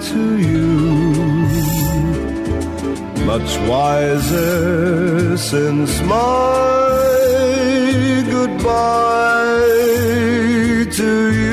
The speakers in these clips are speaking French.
to you. Much wiser since my goodbye to you.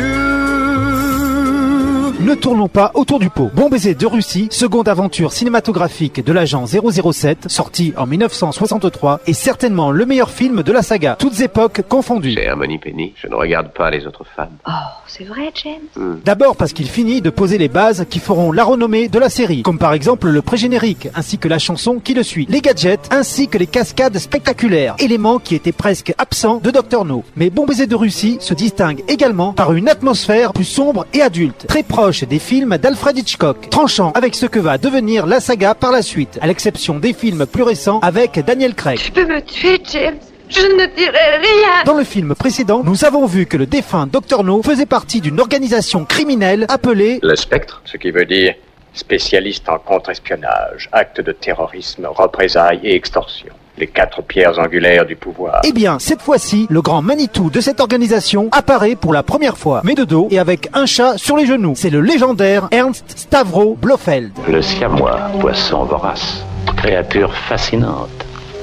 Ne tournons pas autour du pot. Bon baiser de Russie, seconde aventure cinématographique de l'agent 007, sorti en 1963, est certainement le meilleur film de la saga, toutes époques confondues. Penny, je ne regarde pas les autres femmes. Oh, c'est vrai, James D'abord parce qu'il finit de poser les bases qui feront la renommée de la série, comme par exemple le pré-générique, ainsi que la chanson qui le suit, les gadgets, ainsi que les cascades spectaculaires, éléments qui étaient presque absents de Dr No. Mais Bon baiser de Russie se distingue également par une atmosphère plus sombre et adulte, très proche des films d'Alfred Hitchcock, tranchant avec ce que va devenir la saga par la suite, à l'exception des films plus récents avec Daniel Craig. Tu peux me tuer, James? Je ne dirai rien Dans le film précédent, nous avons vu que le défunt Dr No faisait partie d'une organisation criminelle appelée Le spectre, ce qui veut dire spécialiste en contre-espionnage, actes de terrorisme, représailles et extorsion. Les quatre pierres angulaires du pouvoir. Eh bien, cette fois-ci, le grand Manitou de cette organisation apparaît pour la première fois, mais de dos et avec un chat sur les genoux. C'est le légendaire Ernst Stavro Blofeld. Le siamois, poisson vorace, créature fascinante.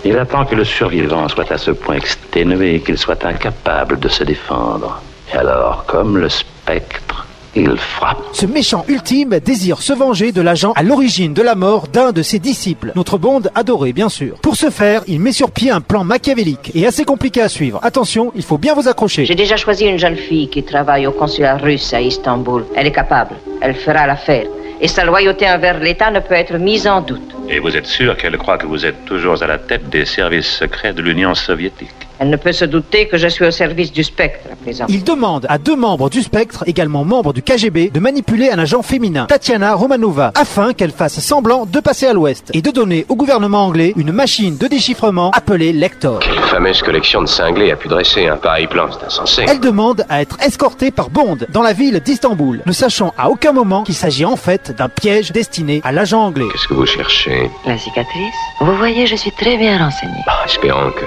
Il attend que le survivant soit à ce point exténué qu'il soit incapable de se défendre. Et alors, comme le spectre, il frappe. Ce méchant ultime désire se venger de l'agent à l'origine de la mort d'un de ses disciples, notre Bond adoré bien sûr. Pour ce faire, il met sur pied un plan machiavélique et assez compliqué à suivre. Attention, il faut bien vous accrocher. J'ai déjà choisi une jeune fille qui travaille au consulat russe à Istanbul. Elle est capable. Elle fera l'affaire. Et sa loyauté envers l'État ne peut être mise en doute. Et vous êtes sûr qu'elle croit que vous êtes toujours à la tête des services secrets de l'Union soviétique? Elle ne peut se douter que je suis au service du spectre à présent. Il demande à deux membres du spectre, également membres du KGB, de manipuler un agent féminin, Tatiana Romanova, afin qu'elle fasse semblant de passer à l'ouest et de donner au gouvernement anglais une machine de déchiffrement appelée Lector. Quelle fameuse collection de cinglés a pu dresser un pareil plan, c'est insensé. Elle demande à être escortée par Bond dans la ville d'Istanbul, ne sachant à aucun moment qu'il s'agit en fait d'un piège destiné à l'agent anglais. Qu'est-ce que vous cherchez? La cicatrice? Vous voyez, je suis très bien renseignée. Ah, Espérons que,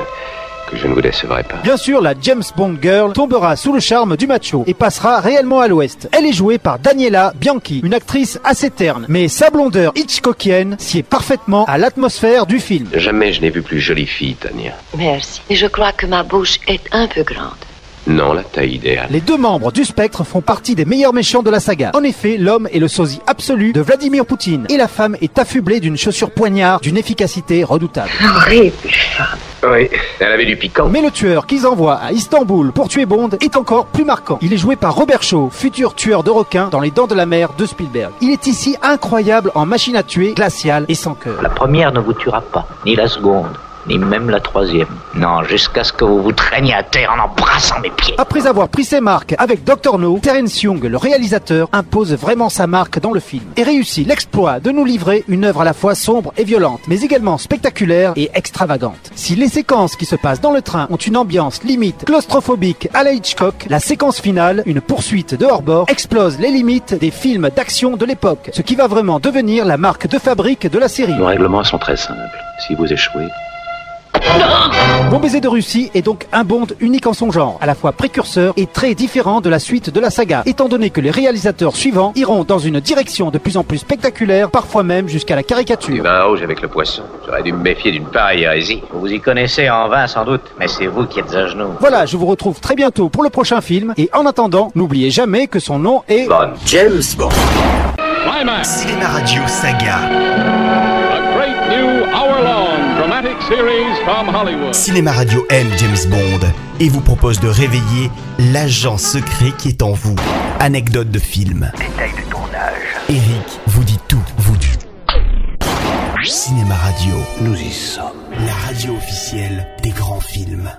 que je ne vous décevrai pas. Bien sûr, la James Bond Girl tombera sous le charme du macho et passera réellement à l'ouest. Elle est jouée par Daniela Bianchi, une actrice assez terne, mais sa blondeur Hitchcockienne sied parfaitement à l'atmosphère du film. Jamais je n'ai vu plus jolie fille, Tania. Merci. Et je crois que ma bouche est un peu grande. Non, la taille idéale. Les deux membres du spectre font partie des meilleurs méchants de la saga. En effet, l'homme est le sosie absolu de Vladimir Poutine et la femme est affublée d'une chaussure poignard d'une efficacité redoutable. Horrible femme. Oui, elle avait du piquant. Mais le tueur qu'ils envoient à Istanbul pour tuer Bond est encore plus marquant. Il est joué par Robert Shaw, futur tueur de requins dans Les Dents de la Mer de Spielberg. Il est ici incroyable en machine à tuer, glaciale et sans cœur. La première ne vous tuera pas, ni la seconde, ni même la troisième. Non, jusqu'à ce que vous vous traîniez à terre en embrassant mes pieds. Après avoir pris ses marques avec Dr No, Terence Young, le réalisateur, impose vraiment sa marque dans le film et réussit l'exploit de nous livrer une œuvre à la fois sombre et violente, mais également spectaculaire et extravagante. Si les séquences qui se passent dans le train ont une ambiance limite claustrophobique à la Hitchcock, la séquence finale, une poursuite de hors-bord, explose les limites des films d'action de l'époque, ce qui va vraiment devenir la marque de fabrique de la série. Nos règlements sont très simples. Si vous échouez, Bon baiser de Russie est donc un Bond unique en son genre, à la fois précurseur et très différent de la suite de la saga, étant donné que les réalisateurs suivants iront dans une direction de plus en plus spectaculaire, parfois même jusqu'à la Du caricature. vin rouge avec le poisson. J'aurais dû me méfier d'une pareille hérésie. Vous y connaissez en vin sans doute, mais c'est vous qui êtes à genoux. Voilà, je vous retrouve très bientôt pour le prochain film, et en attendant, n'oubliez jamais que son nom est... Bonne. James Bond. Climax, Cinéma Radio Saga. a great new hour-long dramatic series from Hollywood. Cinéma Radio aime James Bond et vous propose de réveiller l'agent secret qui est en vous. Anecdote de film. Détail de tournage. Eric vous dit tout, vous dit. Cinéma Radio, Nous y sommes. la radio officielle des grands films.